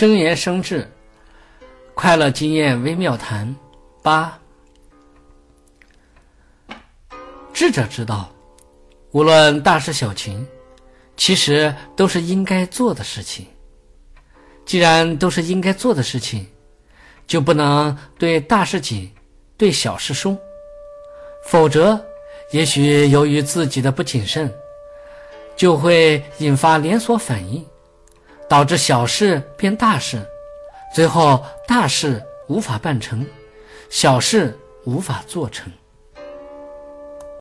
真言生智，快乐经验微妙谈八。智者知道，无论大事小情，其实都是应该做的事情。既然都是应该做的事情，就不能对大事紧，对小事松，否则，也许由于自己的不谨慎，就会引发连锁反应。导致小事变大事，最后大事无法办成，小事无法做成。